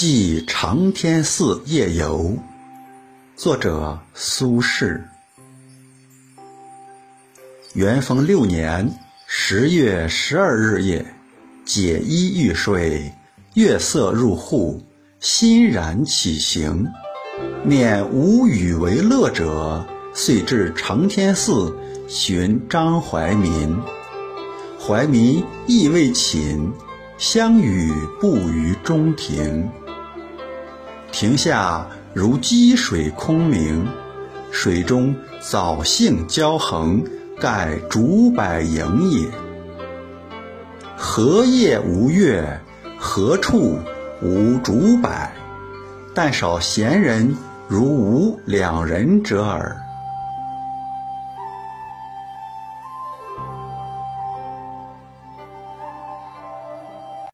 寄长天寺夜游，作者苏轼。元丰六年十月十二日夜，解衣欲睡，月色入户，欣然起行。念无与为乐者，遂至长天寺寻张怀民。怀民亦未寝，相与步于中庭。亭下如积水空明，水中藻荇交横，盖竹柏影也。何夜无月？何处无竹柏？但少闲人如吾两人者耳。